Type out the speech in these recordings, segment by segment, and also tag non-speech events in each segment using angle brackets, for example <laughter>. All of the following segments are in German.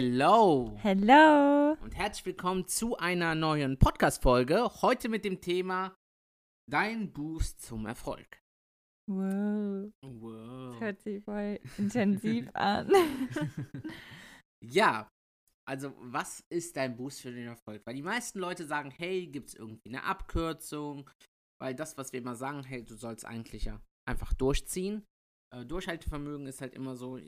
Hello Hello. und herzlich willkommen zu einer neuen Podcast-Folge. Heute mit dem Thema Dein Boost zum Erfolg. Wow. Wow. Das hört sich voll intensiv <laughs> an. Ja, also was ist dein Boost für den Erfolg? Weil die meisten Leute sagen, hey, gibt es irgendwie eine Abkürzung? Weil das, was wir immer sagen, hey, du sollst eigentlich ja einfach durchziehen. Äh, Durchhaltevermögen ist halt immer so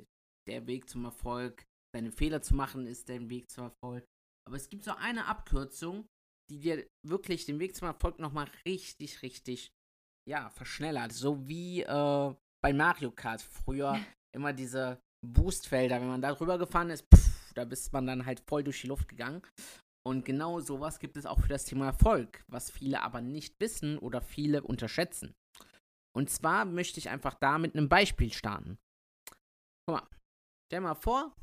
der Weg zum Erfolg. Deine Fehler zu machen ist der Weg zum Erfolg. Aber es gibt so eine Abkürzung, die dir wirklich den Weg zum Erfolg nochmal richtig, richtig, ja, verschnellert. So wie äh, bei Mario Kart früher immer diese Boostfelder, wenn man da drüber gefahren ist, pff, da bist man dann halt voll durch die Luft gegangen. Und genau sowas gibt es auch für das Thema Erfolg, was viele aber nicht wissen oder viele unterschätzen. Und zwar möchte ich einfach da mit einem Beispiel starten. Guck mal, stell mal vor,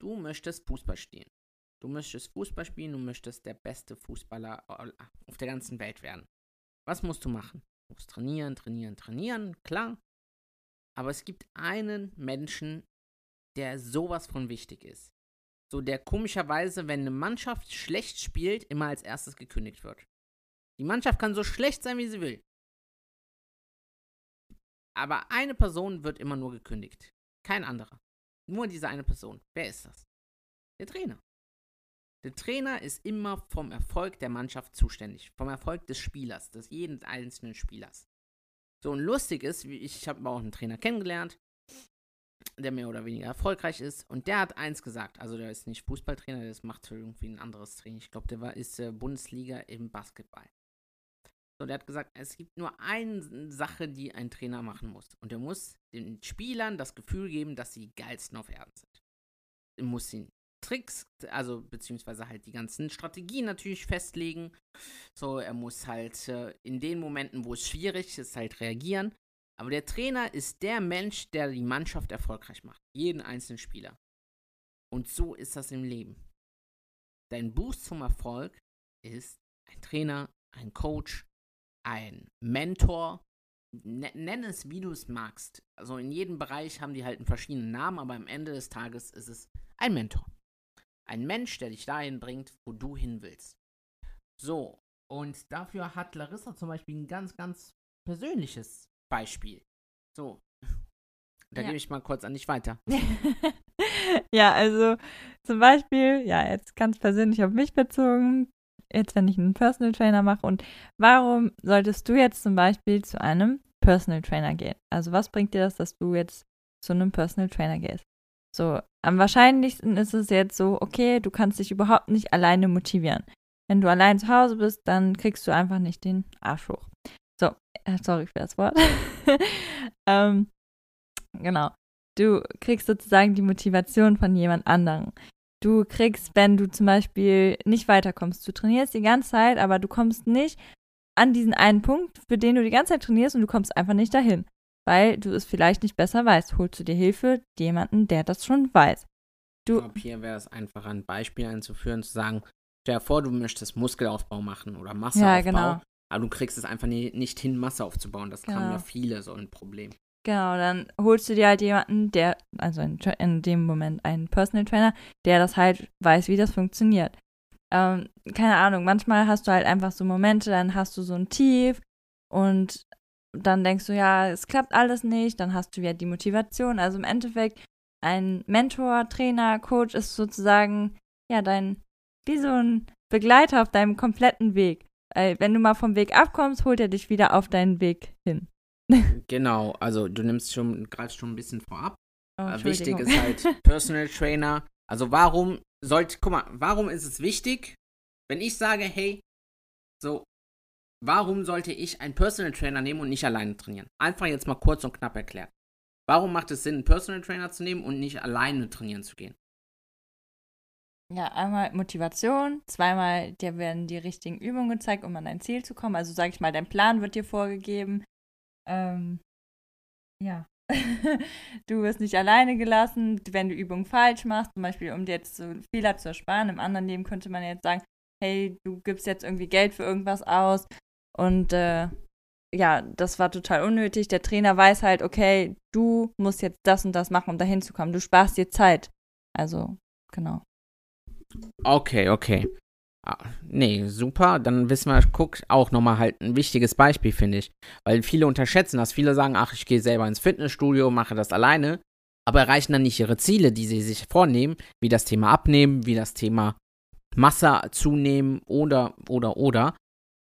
du möchtest Fußball spielen. Du möchtest Fußball spielen, du möchtest der beste Fußballer auf der ganzen Welt werden. Was musst du machen? Du musst trainieren, trainieren, trainieren, klar. Aber es gibt einen Menschen, der sowas von wichtig ist. So der komischerweise, wenn eine Mannschaft schlecht spielt, immer als erstes gekündigt wird. Die Mannschaft kann so schlecht sein, wie sie will. Aber eine Person wird immer nur gekündigt. Kein anderer. Nur diese eine Person. Wer ist das? Der Trainer. Der Trainer ist immer vom Erfolg der Mannschaft zuständig. Vom Erfolg des Spielers, des jeden einzelnen Spielers. So, und lustig ist, ich habe auch einen Trainer kennengelernt, der mehr oder weniger erfolgreich ist. Und der hat eins gesagt. Also, der ist nicht Fußballtrainer, der macht irgendwie ein anderes Training. Ich glaube, der war, ist äh, Bundesliga im Basketball. So, der hat gesagt, es gibt nur eine Sache, die ein Trainer machen muss. Und er muss den Spielern das Gefühl geben, dass sie geilsten auf Erden sind. Er muss ihnen Tricks, also beziehungsweise halt die ganzen Strategien natürlich festlegen. So, er muss halt äh, in den Momenten, wo es schwierig ist, halt reagieren. Aber der Trainer ist der Mensch, der die Mannschaft erfolgreich macht. Jeden einzelnen Spieler. Und so ist das im Leben. Dein Boost zum Erfolg ist ein Trainer, ein Coach, ein Mentor. N nenn es, wie du es magst. Also in jedem Bereich haben die halt einen verschiedenen Namen, aber am Ende des Tages ist es ein Mentor. Ein Mensch, der dich dahin bringt, wo du hin willst. So, und dafür hat Larissa zum Beispiel ein ganz, ganz persönliches Beispiel. So, <laughs> da Ja. gebe ich mal kurz an dich weiter. <laughs> ja, also zum Beispiel, ja, jetzt ganz persönlich auf mich bezogen, jetzt wenn ich einen Personal Trainer mache und warum solltest du jetzt zum Beispiel zu einem Personal Trainer gehen? Also was bringt dir das, dass du jetzt zu einem Personal Trainer gehst? So, am wahrscheinlichsten ist es jetzt so, okay, du kannst dich überhaupt nicht alleine motivieren. Wenn du allein zu Hause bist, dann kriegst du einfach nicht den Arsch hoch. So, äh, sorry für das Wort. <laughs> ähm, genau. Du kriegst sozusagen die Motivation von jemand anderem. Du kriegst, wenn du zum Beispiel nicht weiterkommst, du trainierst die ganze Zeit, aber du kommst nicht an diesen einen Punkt, für den du die ganze Zeit trainierst und du kommst einfach nicht dahin, weil du es vielleicht nicht besser weißt. Holst du dir Hilfe, jemanden, der das schon weiß. Ich Du, glaube, hier wäre es einfach ein Beispiel einzuführen, zu sagen, stell dir vor, du möchtest Muskelaufbau machen oder Masseaufbau, Ja, genau. aber du kriegst es einfach nie, nicht hin, Masse aufzubauen. Das haben Genau. ja viele so ein Problem. Genau, dann holst du dir halt jemanden, der, also in, in dem Moment einen Personal Trainer, der das halt weiß, wie das funktioniert. Ähm, keine Ahnung, manchmal hast du halt einfach so Momente, dann hast du so ein Tief und dann denkst du, ja, es klappt alles nicht, dann hast du wieder die Motivation. Also im Endeffekt, ein Mentor, Trainer, Coach ist sozusagen, ja, dein, wie so ein Begleiter auf deinem kompletten Weg. Wenn du mal vom Weg abkommst, holt er dich wieder auf deinen Weg hin. <laughs> Genau, also du nimmst schon, greifst schon ein bisschen vorab. Oh, Äh, wichtig ist halt <laughs> Personal Trainer. Also warum sollte, guck mal, warum ist es wichtig, wenn ich sage, hey, so, warum sollte ich einen Personal Trainer nehmen und nicht alleine trainieren? Einfach jetzt mal kurz und knapp erklärt. Warum macht es Sinn, einen Personal Trainer zu nehmen und nicht alleine trainieren zu gehen? Ja, einmal Motivation, zweimal dir werden die richtigen Übungen gezeigt, um an dein Ziel zu kommen. Also sag ich mal, dein Plan wird dir vorgegeben. Ähm, ja. <laughs> du wirst nicht alleine gelassen, wenn du Übungen falsch machst, zum Beispiel um dir jetzt so Fehler zu ersparen. Im anderen Leben könnte man jetzt sagen, hey, du gibst jetzt irgendwie Geld für irgendwas aus und äh, ja, das war total unnötig. Der Trainer weiß halt, okay, du musst jetzt das und das machen, um dahin zu kommen. Du sparst dir Zeit. Also, genau. Okay, okay. Ah, nee, super. Dann wissen wir, guck, auch nochmal halt ein wichtiges Beispiel, finde ich. Weil viele unterschätzen das. Viele sagen, ach, ich gehe selber ins Fitnessstudio, mache das alleine, aber erreichen dann nicht ihre Ziele, die sie sich vornehmen, wie das Thema Abnehmen, wie das Thema Masse zunehmen oder, oder, oder.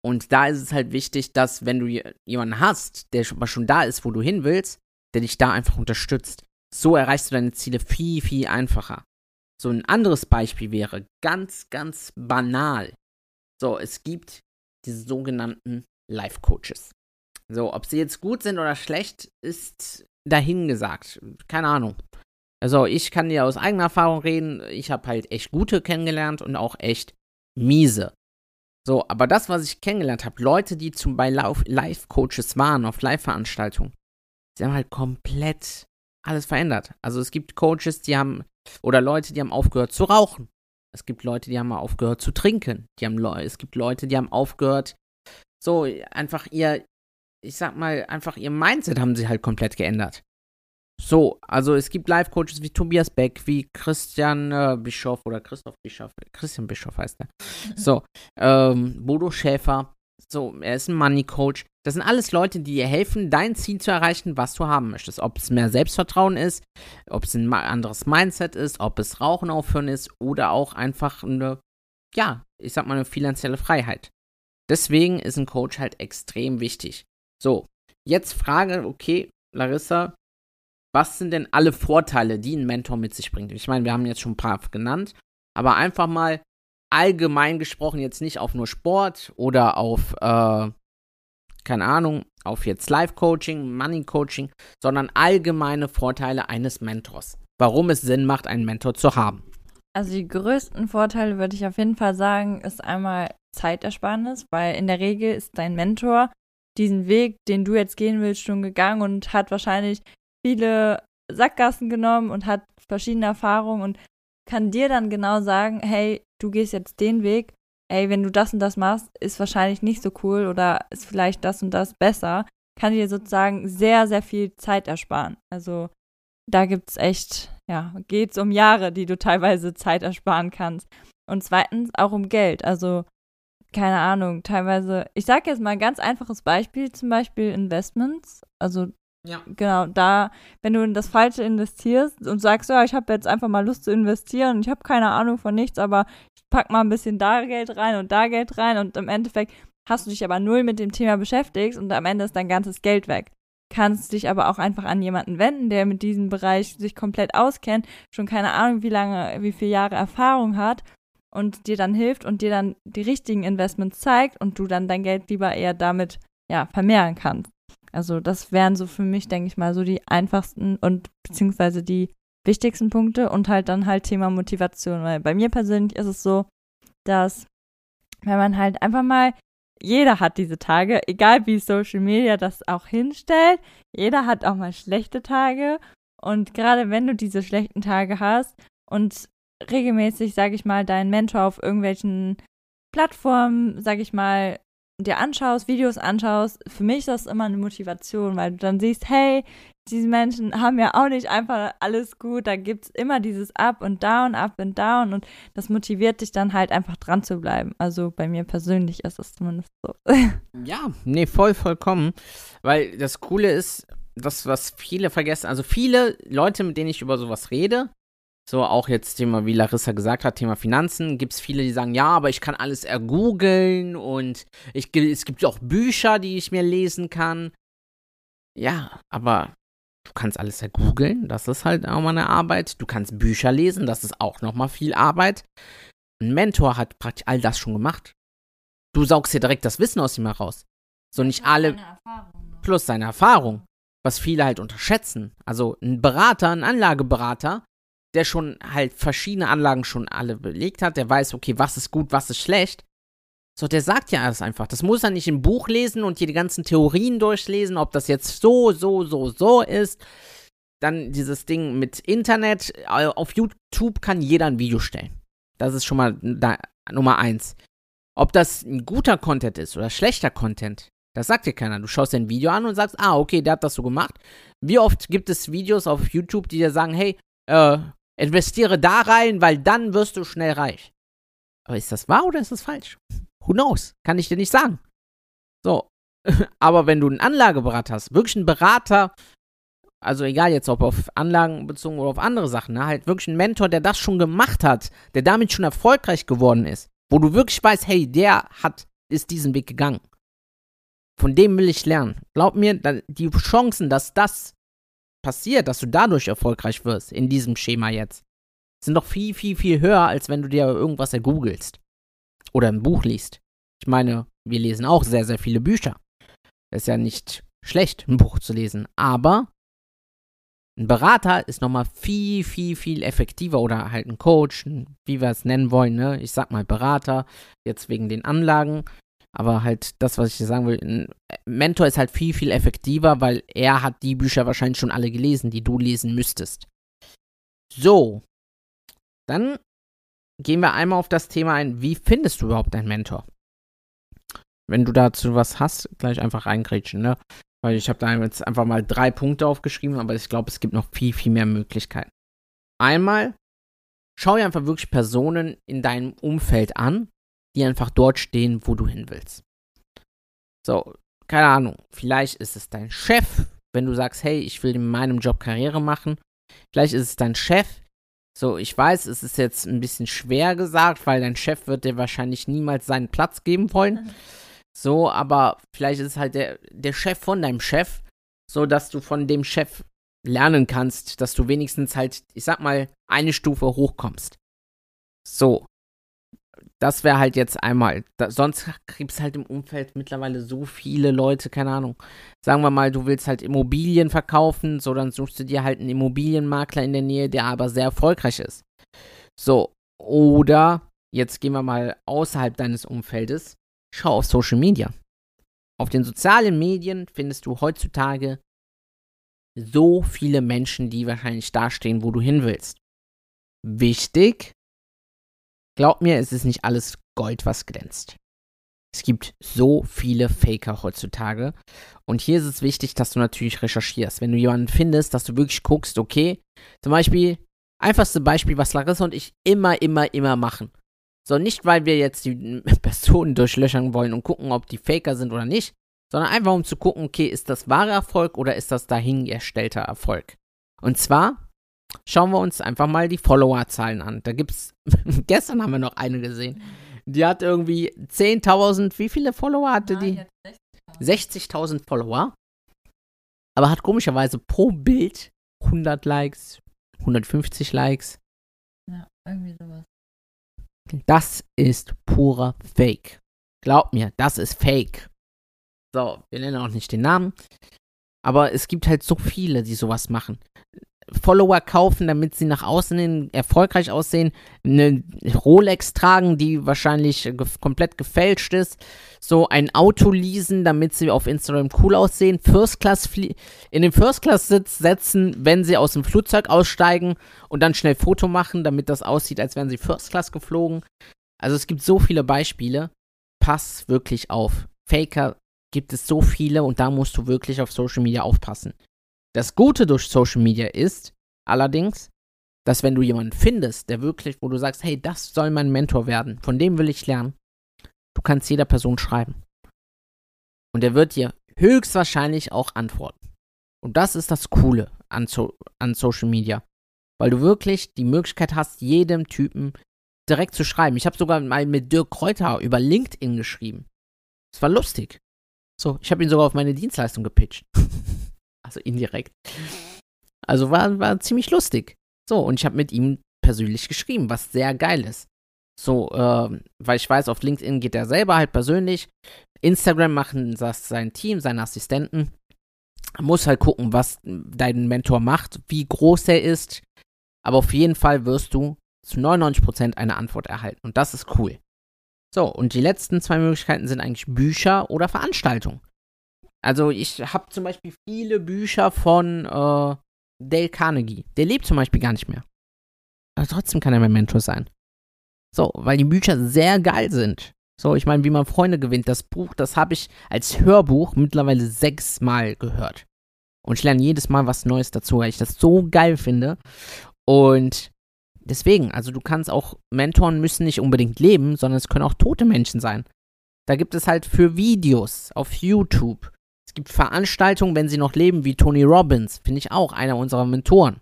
Und da ist es halt wichtig, dass, wenn du jemanden hast, der schon, da ist, wo du hin willst, der dich da einfach unterstützt. So erreichst du deine Ziele viel, viel einfacher. So ein anderes Beispiel wäre ganz, ganz banal. So, es gibt diese sogenannten Life Coaches. So, ob sie jetzt gut sind oder schlecht, ist dahingesagt. Keine Ahnung. Also, ich kann dir aus eigener Erfahrung reden. Ich habe halt echt gute kennengelernt und auch echt miese. So, aber das, was ich kennengelernt habe, Leute, die zum bei Live-Coaches waren, auf Live-Veranstaltungen, sie haben halt komplett alles verändert. Also es gibt Coaches, die haben oder Leute, die haben aufgehört zu rauchen. Es gibt Leute, die haben aufgehört zu trinken. Die haben es gibt Leute, die haben aufgehört, so einfach ihr, ich sag mal, einfach ihr Mindset haben sie halt komplett geändert. So, also es gibt Live-Coaches wie Tobias Beck, wie Christian äh, Bischoff oder Christoph Bischoff, Christian Bischoff heißt er. So, ähm, Bodo Schäfer, so, er ist ein Money Coach. Das sind alles Leute, die dir helfen, dein Ziel zu erreichen, was du haben möchtest. Ob es mehr Selbstvertrauen ist, ob es ein anderes Mindset ist, ob es Rauchen aufhören ist oder auch einfach eine, ja, ich sag mal, eine finanzielle Freiheit. Deswegen ist ein Coach halt extrem wichtig. So, jetzt Frage, okay, Larissa, was sind denn alle Vorteile, die ein Mentor mit sich bringt? Ich meine, wir haben jetzt schon ein paar genannt, aber einfach mal allgemein gesprochen jetzt nicht auf nur Sport oder auf, äh, keine Ahnung, auf jetzt Life-Coaching, Money-Coaching, sondern allgemeine Vorteile eines Mentors. Warum es Sinn macht, einen Mentor zu haben. Also die größten Vorteile würde ich auf jeden Fall sagen, ist einmal Zeitersparnis, weil in der Regel ist dein Mentor diesen Weg, den du jetzt gehen willst, schon gegangen und hat wahrscheinlich viele Sackgassen genommen und hat verschiedene Erfahrungen und kann dir dann genau sagen, hey, du gehst jetzt den Weg, ey, wenn du das und das machst, ist wahrscheinlich nicht so cool oder ist vielleicht das und das besser, kann dir sozusagen sehr, sehr viel Zeit ersparen. Also da gibt es echt, ja, geht es um Jahre, die du teilweise Zeit ersparen kannst. Und zweitens auch um Geld. Also, keine Ahnung, teilweise, ich sage jetzt mal ein ganz einfaches Beispiel, zum Beispiel Investments. Also ja. Genau, da, wenn du in das Falsche investierst und sagst, ja, ich habe jetzt einfach mal Lust zu investieren ich habe keine Ahnung von nichts, aber ich pack mal ein bisschen da Geld rein und da Geld rein und im Endeffekt hast du dich aber null mit dem Thema beschäftigt und am Ende ist dein ganzes Geld weg. Kannst dich aber auch einfach an jemanden wenden, der mit diesem Bereich sich komplett auskennt, schon keine Ahnung, wie lange, wie viele Jahre Erfahrung hat und dir dann hilft und dir dann die richtigen Investments zeigt und du dann dein Geld lieber eher damit ja, vermehren kannst. Also das wären so für mich, denke ich mal, so die einfachsten und beziehungsweise die wichtigsten Punkte und halt dann halt Thema Motivation, weil bei mir persönlich ist es so, dass wenn man halt einfach mal, jeder hat diese Tage, egal wie Social Media das auch hinstellt, jeder hat auch mal schlechte Tage und gerade wenn du diese schlechten Tage hast und regelmäßig, sage ich mal, deinen Mentor auf irgendwelchen Plattformen, sage ich mal, dir anschaust, Videos anschaust, für mich ist das immer eine Motivation, weil du dann siehst, hey, diese Menschen haben ja auch nicht einfach alles gut, da gibt es immer dieses Up und Down, Up und Down und das motiviert dich dann halt einfach dran zu bleiben. Also bei mir persönlich ist das zumindest so. <laughs> Ja, nee, voll, vollkommen, weil das Coole ist, das, was viele vergessen, also viele Leute, mit denen ich über sowas rede, so, auch jetzt Thema, wie Larissa gesagt hat, Thema Finanzen, gibt es viele, die sagen, ja, aber ich kann alles ergoogeln und ich, es gibt auch Bücher, die ich mir lesen kann. Ja, aber du kannst alles ergoogeln, das ist halt auch mal eine Arbeit. Du kannst Bücher lesen, das ist auch nochmal viel Arbeit. Ein Mentor hat praktisch all das schon gemacht. Du saugst dir direkt das Wissen aus ihm heraus. So nicht alle, Seine Erfahrung plus seine Erfahrung, was viele halt unterschätzen. Also ein Berater, ein Anlageberater, der schon halt verschiedene Anlagen schon alle belegt hat, der weiß, okay, was ist gut, was ist schlecht. So, der sagt ja alles einfach. Das muss er nicht im Buch lesen und hier die ganzen Theorien durchlesen, ob das jetzt so, so, so, so ist. Dann dieses Ding mit Internet. Auf YouTube kann jeder ein Video stellen. Das ist schon mal da, Nummer eins. Ob das ein guter Content ist oder schlechter Content, das sagt dir keiner. Du schaust dir ein Video an und sagst, ah, okay, der hat das so gemacht. Wie oft gibt es Videos auf YouTube, die dir sagen, hey, äh, investiere da rein, weil dann wirst du schnell reich. Aber ist das wahr oder ist das falsch? Who knows? Kann ich dir nicht sagen. So. <laughs> Aber wenn du einen Anlageberater hast, wirklich einen Berater, also egal jetzt ob auf Anlagen bezogen oder auf andere Sachen, ne, halt wirklich einen Mentor, der das schon gemacht hat, der damit schon erfolgreich geworden ist, wo du wirklich weißt, hey, der hat, ist diesen Weg gegangen. Von dem will ich lernen. Glaub mir, die Chancen, dass das passiert, dass du dadurch erfolgreich wirst, in diesem Schema jetzt, sind doch viel, viel, viel höher, als wenn du dir irgendwas ergoogelst. Oder ein Buch liest. Ich meine, wir lesen auch sehr, sehr viele Bücher. ist ja nicht schlecht, ein Buch zu lesen. Aber ein Berater ist nochmal viel, viel, viel effektiver oder halt ein Coach, wie wir es nennen wollen, ne? Ich sag mal Berater, jetzt wegen den Anlagen. Aber halt das, was ich dir sagen will, ein Mentor ist halt viel, viel effektiver, weil er hat die Bücher wahrscheinlich schon alle gelesen, die du lesen müsstest. So. Dann gehen wir einmal auf das Thema ein, wie findest du überhaupt einen Mentor? Wenn du dazu was hast, gleich einfach reingrätschen, ne? Weil ich habe da jetzt einfach mal drei Punkte aufgeschrieben, aber ich glaube, es gibt noch viel, viel mehr Möglichkeiten. Einmal, schau dir einfach wirklich Personen in deinem Umfeld an, die einfach dort stehen, wo du hin willst. So, keine Ahnung, vielleicht ist es dein Chef, wenn du sagst, hey, ich will in meinem Job Karriere machen. Vielleicht ist es dein Chef. So, ich weiß, es ist jetzt ein bisschen schwer gesagt, weil dein Chef wird dir wahrscheinlich niemals seinen Platz geben wollen. So, aber vielleicht ist es halt der, der Chef von deinem Chef, so dass du von dem Chef lernen kannst, dass du wenigstens halt, ich sag mal, eine Stufe hochkommst. So. Das wäre halt jetzt einmal. Da, sonst gibt es halt im Umfeld mittlerweile so viele Leute, keine Ahnung. Sagen wir mal, du willst halt Immobilien verkaufen, so dann suchst du dir halt einen Immobilienmakler in der Nähe, der aber sehr erfolgreich ist. So. Oder, jetzt gehen wir mal außerhalb deines Umfeldes. Schau auf Social Media. Auf den sozialen Medien findest du heutzutage so viele Menschen, die wahrscheinlich dastehen, wo du hin willst. Wichtig, glaub mir, es ist nicht alles Gold, was glänzt. Es gibt so viele Faker heutzutage. Und hier ist es wichtig, dass du natürlich recherchierst. Wenn du jemanden findest, dass du wirklich guckst, okay, zum Beispiel, einfachste Beispiel, was Larissa und ich immer, immer, immer machen. So, nicht weil wir jetzt die <laughs> Personen durchlöchern wollen und gucken, ob die Faker sind oder nicht, sondern einfach um zu gucken, okay, ist das wahrer Erfolg oder ist das dahingestellter Erfolg? Und zwar schauen wir uns einfach mal die Followerzahlen an. Da gibt's, <laughs> gestern haben wir noch eine gesehen. Die hat irgendwie 10.000, wie viele Follower hatte die? 60.000 Follower. Aber hat komischerweise pro Bild 100 Likes, 150 Likes. Ja, irgendwie sowas. Das ist purer Fake. Glaub mir, das ist Fake. So, wir nennen auch nicht den Namen. Aber es gibt halt so viele, die sowas machen. Follower kaufen, damit sie nach außen hin erfolgreich aussehen, eine Rolex tragen, die wahrscheinlich ge komplett gefälscht ist, so ein Auto leasen, damit sie auf Instagram cool aussehen, First Class in den First Class Sitz setzen, wenn sie aus dem Flugzeug aussteigen und dann schnell Foto machen, damit das aussieht, als wären sie First Class geflogen. Also es gibt so viele Beispiele. Pass wirklich auf. Faker gibt es so viele und da musst du wirklich auf Social Media aufpassen. Das Gute durch Social Media ist allerdings, dass wenn du jemanden findest, der wirklich, wo du sagst, hey, das soll mein Mentor werden, von dem will ich lernen, du kannst jeder Person schreiben. Und er wird dir höchstwahrscheinlich auch antworten. Und das ist das Coole an, so an Social Media. Weil du wirklich die Möglichkeit hast, jedem Typen direkt zu schreiben. Ich habe sogar mal mit Dirk Kräuter über LinkedIn geschrieben. Es war lustig. So, ich habe ihn sogar auf meine Dienstleistung gepitcht. <laughs> also indirekt. Also war, war ziemlich lustig. So, und ich habe mit ihm persönlich geschrieben, was sehr geil ist. So, ähm, weil ich weiß, auf LinkedIn geht er selber halt persönlich. Instagram machen das sein Team, seine Assistenten. Muss halt gucken, was dein Mentor macht, wie groß er ist. Aber auf jeden Fall wirst du zu 99% eine Antwort erhalten. Und das ist cool. So, und die letzten zwei Möglichkeiten sind eigentlich Bücher oder Veranstaltungen. Also ich habe zum Beispiel viele Bücher von äh, Dale Carnegie. Der lebt zum Beispiel gar nicht mehr. Aber trotzdem kann er mein Mentor sein. So, weil die Bücher sehr geil sind. So, ich meine, wie man Freunde gewinnt, das Buch, das habe ich als Hörbuch mittlerweile sechsmal gehört. Und ich lerne jedes Mal was Neues dazu, weil ich das so geil finde. Und deswegen, also du kannst auch, Mentoren müssen nicht unbedingt leben, sondern es können auch tote Menschen sein. Da gibt es halt für Videos auf YouTube. Es gibt Veranstaltungen, wenn sie noch leben, wie Tony Robbins, finde ich auch einer unserer Mentoren.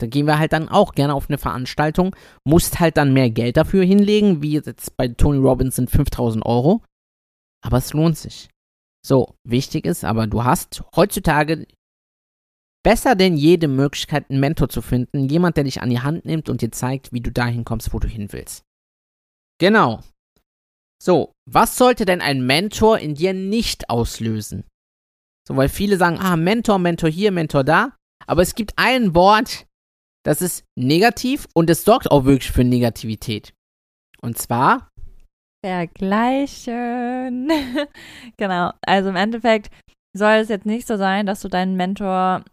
Da gehen wir halt dann auch gerne auf eine Veranstaltung, musst halt dann mehr Geld dafür hinlegen, wie jetzt bei Tony Robbins sind 5000 Euro. Aber es lohnt sich. So, wichtig ist aber, du hast heutzutage besser denn jede Möglichkeit, einen Mentor zu finden. Jemand, der dich an die Hand nimmt und dir zeigt, wie du dahin kommst, wo du hin willst. Genau. So, was sollte denn ein Mentor in dir nicht auslösen? So, weil viele sagen, ah, Mentor, Mentor hier, Mentor da. Aber es gibt ein Wort, das ist negativ und es sorgt auch wirklich für Negativität. Und zwar Vergleichen. <laughs> genau. Also im Endeffekt soll es jetzt nicht so sein, dass du deinen Mentor,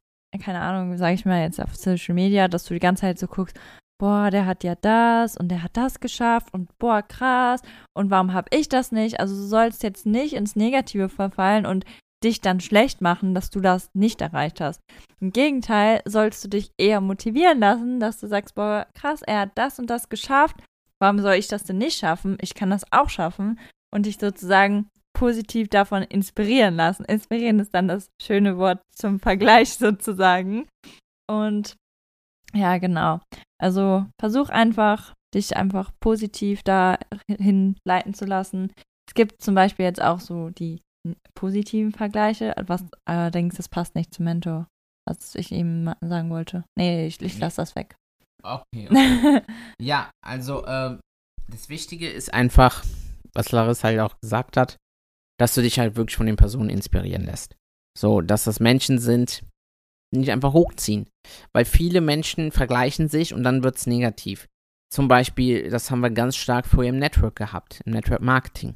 keine Ahnung, sag ich mal jetzt auf Social Media, dass du die ganze Zeit so guckst, boah, der hat ja das und der hat das geschafft und boah, krass und warum habe ich das nicht? Also du sollst jetzt nicht ins Negative verfallen und dich dann schlecht machen, dass du das nicht erreicht hast. Im Gegenteil, sollst du dich eher motivieren lassen, dass du sagst, boah, krass, er hat das und das geschafft. Warum soll ich das denn nicht schaffen? Ich kann das auch schaffen und dich sozusagen positiv davon inspirieren lassen. Inspirieren ist dann das schöne Wort zum Vergleich <laughs> sozusagen. Und ja, genau. Also versuch einfach, dich einfach positiv dahin leiten zu lassen. Es gibt zum Beispiel jetzt auch so die positiven Vergleiche, was allerdings, das passt nicht zum Mentor, was ich ihm sagen wollte. Nee, ich, ich lasse das weg. Okay. <laughs> okay. ja, also äh, das Wichtige ist einfach, was Larissa halt auch gesagt hat, dass du dich halt wirklich von den Personen inspirieren lässt. So, dass das Menschen sind, die nicht einfach hochziehen. Weil viele Menschen vergleichen sich und dann wird es negativ. Zum Beispiel, das haben wir ganz stark vorher im Network gehabt, im Network Marketing.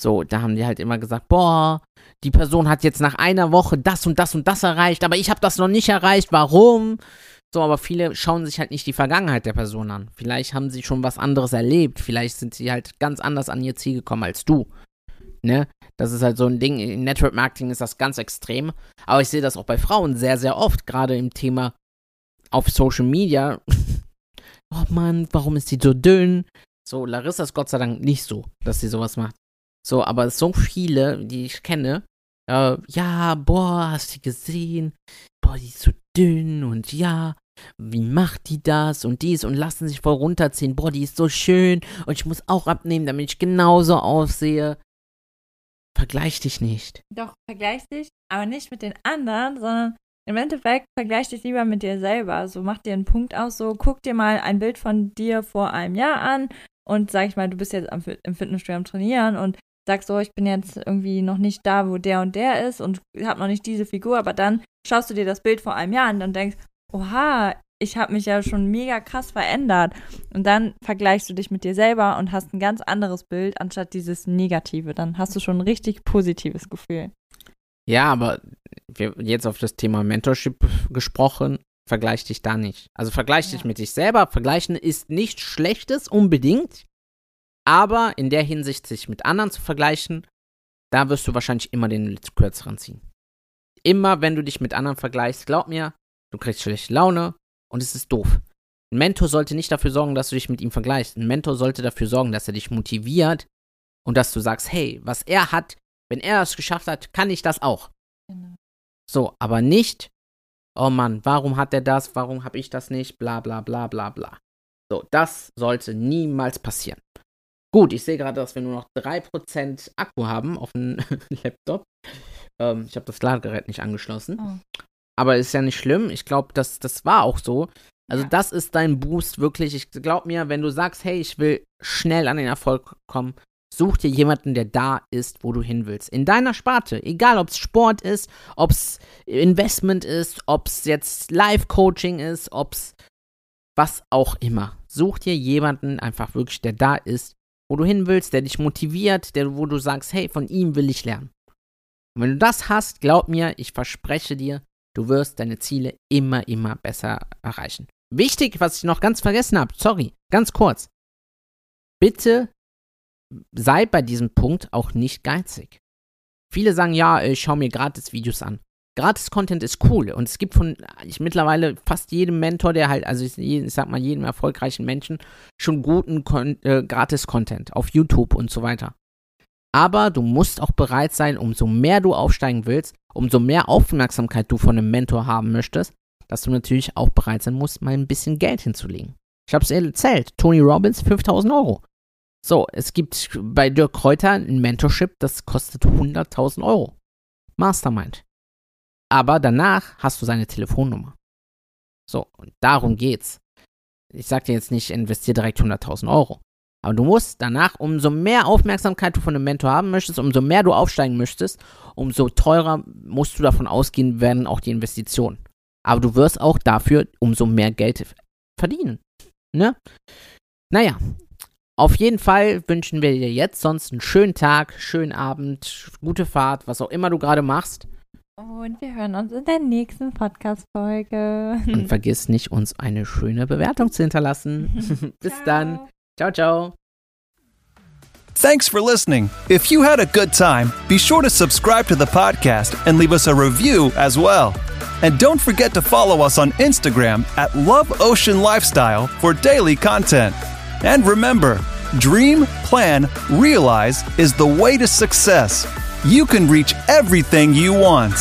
So, da haben die halt immer gesagt, boah, die Person hat jetzt nach einer Woche das und das und das erreicht, aber ich habe das noch nicht erreicht, warum? So, aber viele schauen sich halt nicht die Vergangenheit der Person an. Vielleicht haben sie schon was anderes erlebt, vielleicht sind sie halt ganz anders an ihr Ziel gekommen als du. Ne? Das ist halt so ein Ding, in Network Marketing ist das ganz extrem, aber ich sehe das auch bei Frauen sehr, sehr oft, gerade im Thema auf Social Media. <laughs> oh Mann, warum ist die so dünn? So, Larissa ist Gott sei Dank nicht so, dass sie sowas macht. So, aber so viele, die ich kenne, äh, ja, boah, hast du gesehen? Boah, die ist so dünn und ja, wie macht die das und dies und lassen sich voll runterziehen. Boah, die ist so schön und ich muss auch abnehmen, damit ich genauso aussehe. Vergleich dich nicht. Doch, vergleich dich, aber nicht mit den anderen, sondern im Endeffekt vergleich dich lieber mit dir selber. So mach dir einen Punkt aus, so guck dir mal ein Bild von dir vor einem Jahr an und sag ich mal, du bist jetzt am, im Fitnessstudio am Trainieren und sagst so, ich bin jetzt irgendwie noch nicht da, wo der und der ist und habe noch nicht diese Figur, aber dann schaust du dir das Bild vor einem Jahr an und denkst, oha, ich habe mich ja schon mega krass verändert. Und dann vergleichst du dich mit dir selber und hast ein ganz anderes Bild anstatt dieses Negative. Dann hast du schon ein richtig positives Gefühl. Ja, aber wir jetzt auf das Thema Mentorship gesprochen, vergleich dich da nicht. Also vergleich ja. dich mit dich selber. Vergleichen ist nichts Schlechtes unbedingt. Aber in der Hinsicht, sich mit anderen zu vergleichen, da wirst du wahrscheinlich immer den kürzeren ziehen. Immer, wenn du dich mit anderen vergleichst, glaub mir, du kriegst schlechte Laune und es ist doof. Ein Mentor sollte nicht dafür sorgen, dass du dich mit ihm vergleichst. Ein Mentor sollte dafür sorgen, dass er dich motiviert und dass du sagst, hey, was er hat, wenn er es geschafft hat, kann ich das auch. Genau. So, aber nicht, oh Mann, warum hat er das, warum habe ich das nicht, bla bla bla bla bla. So, das sollte niemals passieren. Gut, ich sehe gerade, dass wir nur noch 3% Akku haben auf dem <laughs> Laptop. Ähm, ich habe das Ladegerät nicht angeschlossen. Oh. Aber ist ja nicht schlimm. Ich glaube, das, das war auch so. Also, ja. das ist dein Boost wirklich. Ich glaube mir, wenn du sagst, hey, ich will schnell an den Erfolg kommen, Such dir jemanden, der da ist, wo du hin willst. In deiner Sparte. Egal, ob es Sport ist, ob es Investment ist, ob es jetzt Live-Coaching ist, ob es was auch immer. Such dir jemanden einfach wirklich, der da ist, wo du hin willst, der dich motiviert, der, wo du sagst, hey, von ihm will ich lernen. Und wenn du das hast, glaub mir, ich verspreche dir, du wirst deine Ziele immer, immer besser erreichen. Wichtig, was ich noch ganz vergessen habe, sorry, ganz kurz. Bitte sei bei diesem Punkt auch nicht geizig. Viele sagen, ja, ich schaue mir gratis Videos an. Gratis-Content ist cool und es gibt von ich mittlerweile fast jedem Mentor, der halt, also ich, ich sag mal jedem erfolgreichen Menschen, schon guten äh, Gratis-Content auf YouTube und so weiter. Aber du musst auch bereit sein, umso mehr du aufsteigen willst, umso mehr Aufmerksamkeit du von einem Mentor haben möchtest, dass du natürlich auch bereit sein musst, mal ein bisschen Geld hinzulegen. Ich habe es erzählt, Tony Robbins 5000 Euro. So, es gibt bei Dirk Kräuter ein Mentorship, das kostet 100.000 Euro. Mastermind. Aber danach hast du seine Telefonnummer. So, und darum geht's. Ich sag dir jetzt nicht, investier direkt 100.000 Euro. Aber du musst danach, umso mehr Aufmerksamkeit du von einem Mentor haben möchtest, umso mehr du aufsteigen möchtest, umso teurer musst du davon ausgehen, werden auch die Investitionen. Aber du wirst auch dafür umso mehr Geld verdienen. Ne? Naja, auf jeden Fall wünschen wir dir jetzt sonst einen schönen Tag, schönen Abend, gute Fahrt, was auch immer du gerade machst. Und wir hören uns in der nächsten Podcast-Folge. Und vergiss nicht, uns eine schöne Bewertung zu hinterlassen. <laughs> Bis ciao. dann. Ciao, ciao. Thanks for listening. If you had a good time, be sure to subscribe to the podcast and leave us a review as well. And don't forget to follow us on Instagram at Love Ocean Lifestyle for daily content. And remember, dream, plan, realize is the way to success. You can reach everything you want.